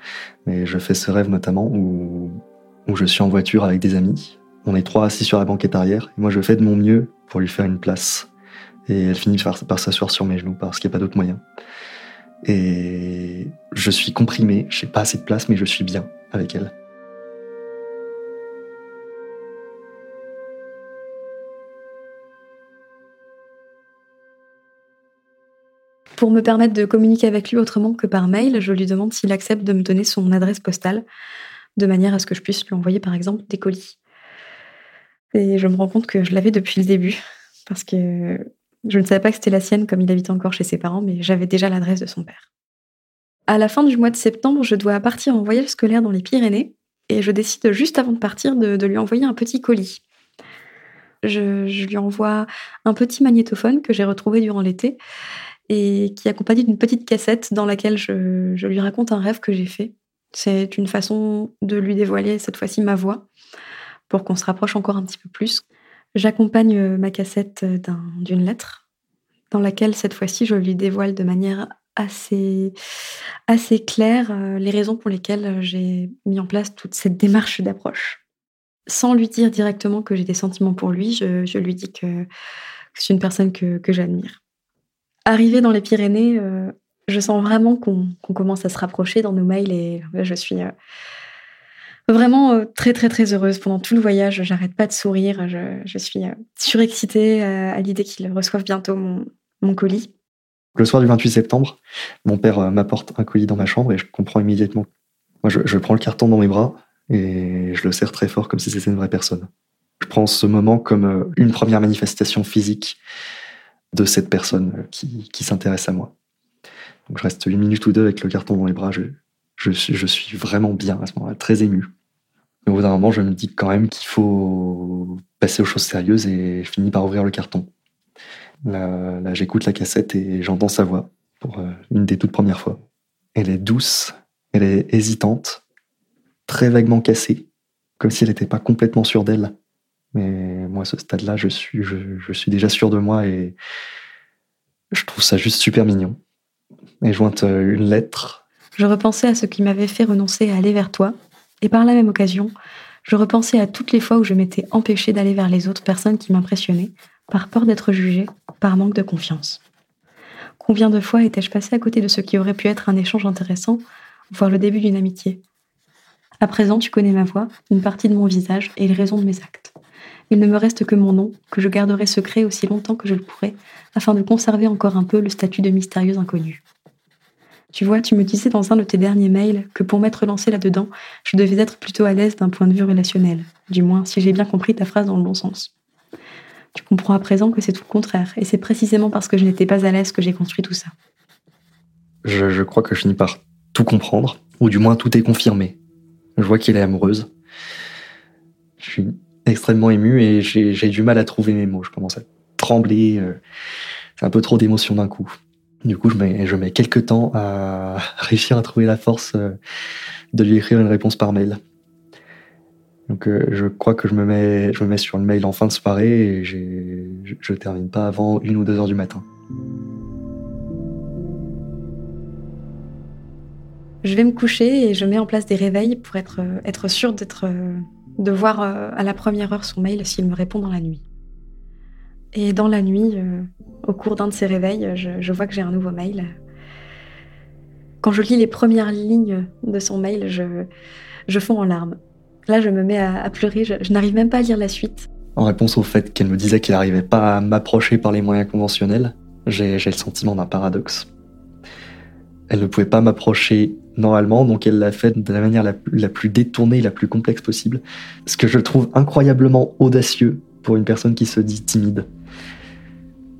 [SPEAKER 2] Mais je fais ce rêve notamment où, où je suis en voiture avec des amis. On est trois assis sur la banquette arrière et moi je fais de mon mieux pour lui faire une place. Et elle finit par, par s'asseoir sur mes genoux parce qu'il n'y a pas d'autre moyen. Et je suis comprimé, je n'ai pas assez de place mais je suis bien avec elle.
[SPEAKER 3] Pour me permettre de communiquer avec lui autrement que par mail, je lui demande s'il accepte de me donner son adresse postale, de manière à ce que je puisse lui envoyer par exemple des colis. Et je me rends compte que je l'avais depuis le début, parce que je ne savais pas que c'était la sienne comme il habitait encore chez ses parents, mais j'avais déjà l'adresse de son père. À la fin du mois de septembre, je dois partir en voyage scolaire dans les Pyrénées, et je décide juste avant de partir de, lui envoyer un petit colis. Je, je, lui envoie un petit magnétophone que j'ai retrouvé durant l'été et qui est accompagné d'une petite cassette dans laquelle je, lui raconte un rêve que j'ai fait. C'est une façon de lui dévoiler cette fois-ci ma voix pour qu'on se rapproche encore un petit peu plus. J'accompagne euh, ma cassette d'une lettre dans laquelle cette fois-ci je lui dévoile de manière assez, assez claire euh, les raisons pour lesquelles j'ai mis en place toute cette démarche d'approche. Sans lui dire directement que j'ai des sentiments pour lui, je, lui dis que, c'est une personne que j'admire. Arrivé dans les Pyrénées, euh, je sens vraiment qu'on commence à se rapprocher dans nos mails et je suis euh, vraiment euh, très très très heureuse pendant tout le voyage. J'arrête pas de sourire. Je, suis surexcitée à l'idée qu'il reçoive bientôt mon, colis.
[SPEAKER 2] Le soir du 28 septembre, mon père m'apporte un colis dans ma chambre et je comprends immédiatement. Moi, je, je, prends le carton dans mes bras et je le serre très fort comme si c'était une vraie personne. Je prends ce moment comme une première manifestation physique de cette personne qui, qui s'intéresse à moi. Donc je reste une minute ou deux avec le carton dans les bras. Je, je, suis, je suis vraiment bien à ce moment-là, très ému. Mais au bout d'un moment, je me dis quand même qu'il faut passer aux choses sérieuses et je finis par ouvrir le carton. Là, là j'écoute la cassette et j'entends sa voix pour euh, une des toutes premières fois. Elle est douce, elle est hésitante, très vaguement cassée, comme si elle n'était pas complètement sûre d'elle. Mais moi, à ce stade-là, je suis, déjà sûr de moi et je trouve ça juste super mignon. Et jointe euh, une lettre.
[SPEAKER 3] Je repensais à ce qui m'avait fait renoncer à aller vers toi. Et par la même occasion, je repensais à toutes les fois où je m'étais empêchée d'aller vers les autres personnes qui m'impressionnaient, par peur d'être jugée, par manque de confiance. Combien de fois étais-je passée à côté de ce qui aurait pu être un échange intéressant, voire le début d'une amitié? À présent, tu connais ma voix, une partie de mon visage et les raisons de mes actes. Il ne me reste que mon nom, que je garderai secret aussi longtemps que je le pourrai, afin de conserver encore un peu le statut de mystérieuse inconnue. Tu vois, tu me disais dans un de tes derniers mails que pour m'être lancée là-dedans, je devais être plutôt à l'aise d'un point de vue relationnel, du moins si j'ai bien compris ta phrase dans le bon sens. Tu comprends à présent que c'est tout le contraire, et c'est précisément parce que je n'étais pas à l'aise que j'ai construit tout ça.
[SPEAKER 2] Je, crois que je finis par tout comprendre, ou du moins tout est confirmé. Je vois qu'elle est amoureuse. Je suis extrêmement ému et j'ai du mal à trouver mes mots. Je commence à trembler. Euh, c'est un peu trop d'émotions d'un coup. Du coup, je mets, je mets quelques temps à [laughs] réussir à trouver la force euh, de lui écrire une réponse par mail. Donc, euh, je crois que je me mets, je me mets sur le mail en fin de soirée et je, je termine pas avant une ou deux heures du matin.
[SPEAKER 3] Je vais me coucher et je mets en place des réveils pour être, être sûre d'être de voir euh, à la première heure son mail s'il me répond dans la nuit. Et dans la nuit, euh, au cours d'un de ses réveils, je, vois que j'ai un nouveau mail. Quand je lis les premières lignes de son mail, je, je fonds en larmes. Là, je me mets à, pleurer, je, n'arrive même pas à lire la suite.
[SPEAKER 2] En réponse au fait qu'elle me disait qu'elle n'arrivait pas à m'approcher par les moyens conventionnels, j'ai le sentiment d'un paradoxe. Elle ne pouvait pas m'approcher normalement, donc elle l'a fait de la manière la, plus détournée, la plus complexe possible. Ce que je trouve incroyablement audacieux pour une personne qui se dit timide.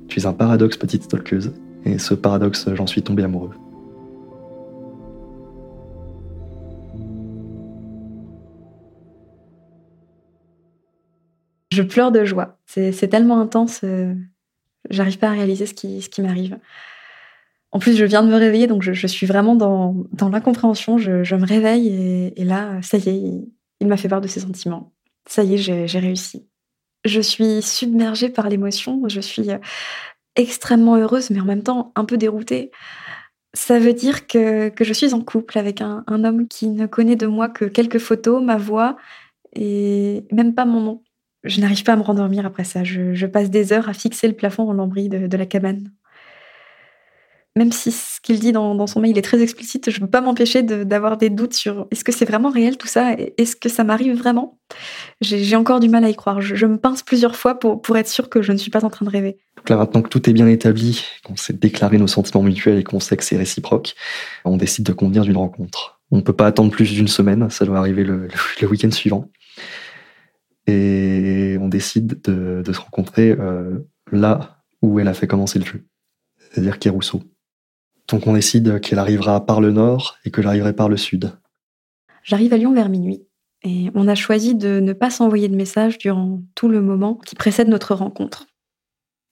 [SPEAKER 2] Tu es un paradoxe, petite stalkeuse, et ce paradoxe, j'en suis tombé amoureux.
[SPEAKER 3] Je pleure de joie. C'est tellement intense, euh, j'arrive pas à réaliser ce qui, ce qui m'arrive. En plus, je viens de me réveiller, donc je, suis vraiment dans, l'incompréhension. Je, me réveille et, là, ça y est, il, m'a fait part de ses sentiments. Ça y est, j'ai réussi. Je suis submergée par l'émotion. Je suis extrêmement heureuse, mais en même temps un peu déroutée. Ça veut dire que, que je suis en couple avec un, un, homme qui ne connaît de moi que quelques photos, ma voix et même pas mon nom. Je n'arrive pas à me rendormir après ça. Je, passe des heures à fixer le plafond en lambris de la cabane même si ce qu'il dit dans, son mail est très explicite, je ne peux pas m'empêcher d'avoir de, des doutes sur est-ce que c'est vraiment réel tout ça Est-ce que ça m'arrive vraiment? J'ai encore du mal à y croire. Je, me pince plusieurs fois pour, être sûr que je ne suis pas en train de rêver.
[SPEAKER 2] Donc là, maintenant que tout est bien établi, qu'on s'est déclaré nos sentiments mutuels et qu'on sait que c'est réciproque, on décide de convenir d'une rencontre. On ne peut pas attendre plus d'une semaine, ça doit arriver le, week-end suivant. Et on décide de, de se rencontrer euh, là où elle a fait commencer le jeu, c'est-à-dire Kérousseau. Donc on décide qu'elle arrivera par le nord et que j'arriverai par le sud.
[SPEAKER 3] J'arrive à Lyon vers minuit et on a choisi de ne pas s'envoyer de messages durant tout le moment qui précède notre rencontre.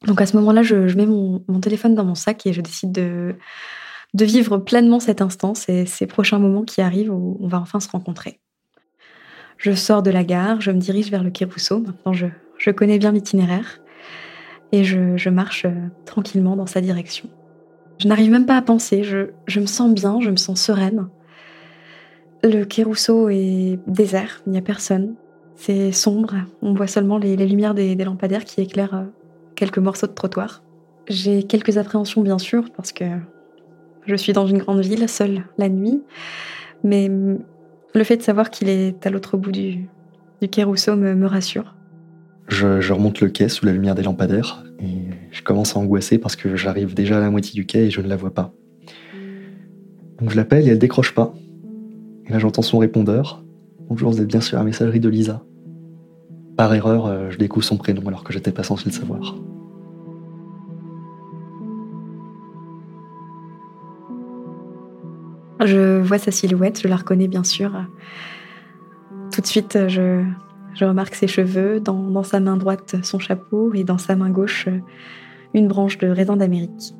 [SPEAKER 3] Donc à ce moment-là, je, mets mon, téléphone dans mon sac et je décide de, vivre pleinement cet instant, ces, ces prochains moments qui arrivent où on va enfin se rencontrer. Je sors de la gare, je me dirige vers le quai Rousseau. Maintenant, je, connais bien l'itinéraire et je, je marche euh, tranquillement dans sa direction. Je n'arrive même pas à penser, je, je, me sens bien, je me sens sereine. Le quai Rousseau est désert, il n'y a personne. C'est sombre, on voit seulement les, les lumières des, des, lampadaires qui éclairent euh, quelques morceaux de trottoir. J'ai quelques appréhensions bien sûr parce que je suis dans une grande ville, seule la nuit, mais le fait de savoir qu'il est à l'autre bout du, du quai Rousseau me, me rassure.
[SPEAKER 2] Je, je, remonte le quai sous la lumière des lampadaires et je commence à angoisser parce que j'arrive déjà à la moitié du quai et je ne la vois pas. Donc je l'appelle et elle décroche pas. Et là j'entends son répondeur. Bonjour, vous êtes bien sur la messagerie de Lisa. Par erreur, euh, je découvre son prénom alors que j'étais pas censé le savoir.
[SPEAKER 3] Je vois sa silhouette, je la reconnais bien sûr. Tout de suite, je, je remarque ses cheveux, dans, sa main droite son chapeau et dans sa main gauche une branche de raisin d'Amérique.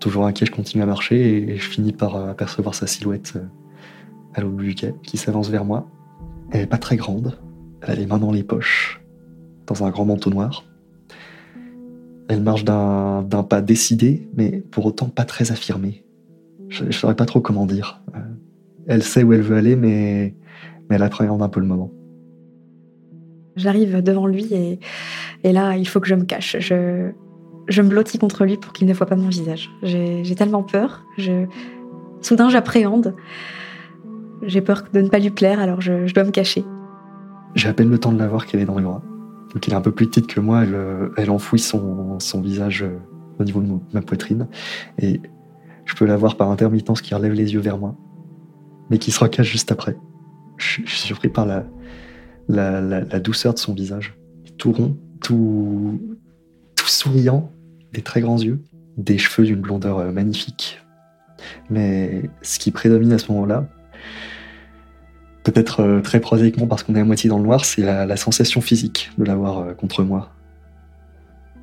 [SPEAKER 2] Toujours inquiet, je continue à marcher et je finis par apercevoir sa silhouette à l'autre du qui s'avance vers moi. Elle n'est pas très grande, elle a les mains dans les poches, dans un grand manteau noir. Elle marche d'un pas décidé, mais pour autant pas très affirmé. Je ne saurais pas trop comment dire. Elle sait où elle veut aller, mais elle appréhende un peu le moment.
[SPEAKER 3] J'arrive devant lui et, et, là, il faut que je me cache. Je, je me blottis contre lui pour qu'il ne voit pas mon visage. J'ai tellement peur. Je, soudain, j'appréhende. J'ai peur de ne pas lui plaire, alors je, je dois me cacher.
[SPEAKER 2] J'ai à peine le temps de la voir qu'elle est dans les bras. Donc elle est un peu plus petite que moi. Elle, elle enfouit son, son visage au niveau de ma poitrine. Et je peux la voir par intermittence qui relève les yeux vers moi, mais qui se recache juste après. Je suis surpris par la, la, douceur de son visage. Tout rond, tout, souriant, des très grands yeux, des cheveux d'une blondeur euh, magnifique. Mais ce qui prédomine à ce moment-là, peut-être euh, très prosaïquement parce qu'on est à moitié dans le noir, c'est la, sensation physique de l'avoir euh, contre moi.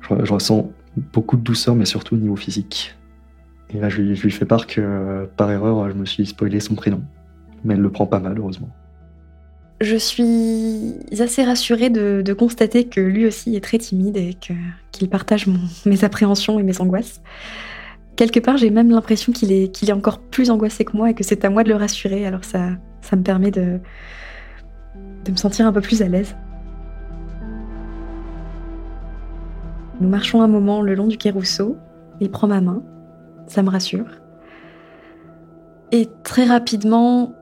[SPEAKER 2] Je, ressens beaucoup de douceur, mais surtout au niveau physique. Et là, je je lui fais part que par erreur, je me suis spoilé son prénom. Mais elle le prend pas mal, heureusement
[SPEAKER 3] je suis assez rassurée de, constater que lui aussi est très timide et qu'il qu partage mes appréhensions et mes angoisses. Quelque part, j'ai même l'impression qu'il est, encore plus angoissé que moi et que c'est à moi de le rassurer, alors ça, me permet de, me sentir un peu plus à l'aise. Nous marchons un moment le long du quai il prend ma main, ça me rassure. Et très rapidement,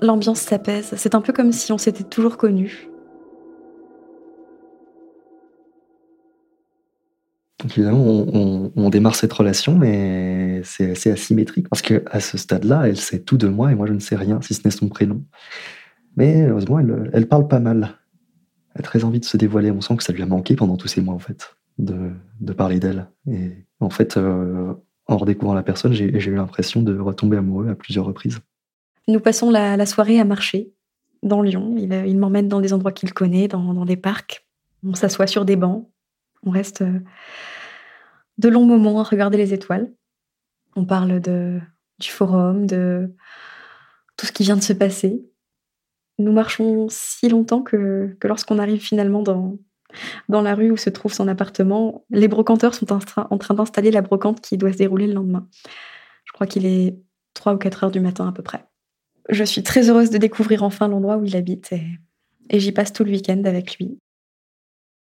[SPEAKER 3] l'ambiance s'apaise. C'est un peu comme si on s'était toujours connus.
[SPEAKER 2] Donc évidemment, on, démarre cette relation, mais c'est assez asymétrique parce que à ce stade-là, elle sait tout de moi et moi je ne sais rien, si ce n'est son prénom. Mais heureusement, elle, parle pas mal. Elle a très envie de se dévoiler. On sent que ça lui a manqué pendant tous ces mois, en fait, de, de parler d'elle. Et en fait, euh, en redécouvrant la personne, j'ai eu l'impression de retomber amoureux à plusieurs reprises.
[SPEAKER 3] Nous passons la, soirée à marcher dans Lyon. Il, il m'emmène dans des endroits qu'il connaît, dans, des parcs. On s'assoit sur des bancs. On reste euh, de longs moments à regarder les étoiles. On parle du forum, de tout ce qui vient de se passer. Nous marchons si longtemps que, que lorsqu'on arrive finalement dans, dans la rue où se trouve son appartement. Les brocanteurs sont en train d'installer la brocante qui doit se dérouler le lendemain. Je crois qu'il est 3 ou 4 heures du matin à peu près. Je suis très heureuse de découvrir enfin l'endroit où il habite et, j'y passe tout le week-end avec lui.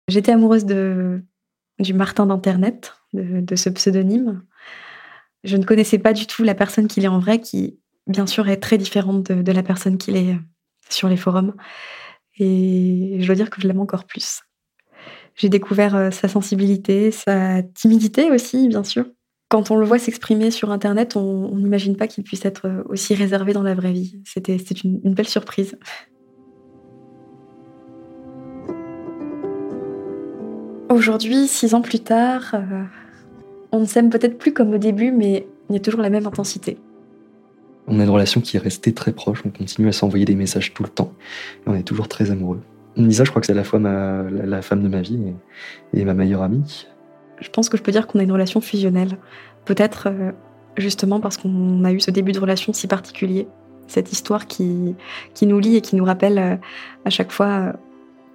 [SPEAKER 3] J'étais amoureuse du Martin d'Internet, de, ce pseudonyme. Je ne connaissais pas du tout la personne qu'il est en vrai, qui bien sûr est très différente de, la personne qu'il est sur les forums. Et je dois dire que je l'aime encore plus. J'ai découvert euh, sa sensibilité, sa timidité aussi, bien sûr. Quand on le voit s'exprimer sur Internet, on n'imagine pas qu'il puisse être euh, aussi réservé dans la vraie vie. C'était une, une belle surprise. Aujourd'hui, six ans plus tard, euh, on ne s'aime peut-être plus comme au début, mais il y a toujours la même intensité.
[SPEAKER 2] On a une relation qui est restée très proche, on continue à s'envoyer des messages tout le temps, et on est toujours très amoureux. Lisa, je crois que c'est à la fois la, femme de ma vie et, ma meilleure amie.
[SPEAKER 3] Je pense que je peux dire qu'on a une relation fusionnelle. Peut-être euh, justement parce qu'on a eu ce début de relation si particulier. Cette histoire qui, qui nous lie et qui nous rappelle euh, à chaque fois euh,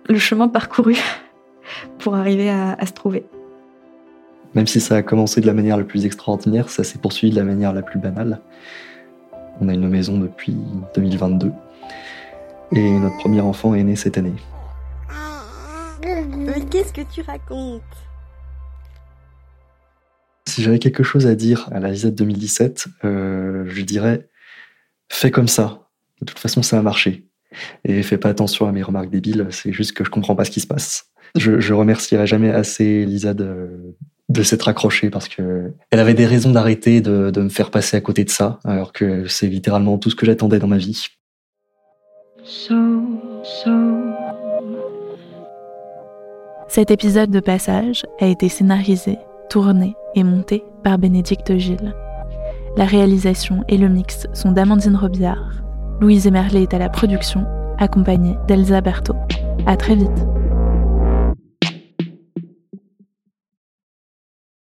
[SPEAKER 3] le chemin parcouru [laughs] pour arriver à, à se trouver.
[SPEAKER 2] Même si ça a commencé de la manière la plus extraordinaire, ça s'est poursuivi de la manière la plus banale. On a une maison depuis 2022 et notre premier enfant est né cette année.
[SPEAKER 3] Mais qu'est-ce que tu racontes?
[SPEAKER 2] Si j'avais quelque chose à dire à la Lisa de 2017, euh, je dirais fais comme ça. De toute façon, ça a marché. Et fais pas attention à mes remarques débiles, c'est juste que je comprends pas ce qui se passe. Je, je remercierai jamais assez Lisa de, de s'être accrochée parce que elle avait des raisons d'arrêter de, de me faire passer à côté de ça, alors que c'est littéralement tout ce que j'attendais dans ma vie.
[SPEAKER 1] Cet épisode de passage a été scénarisé, tourné et monté par Bénédicte Gilles. La réalisation et le mix sont d'Amandine Robillard. Louise Emerlet est à la production, accompagnée d'Elsa Berthaud. À très vite.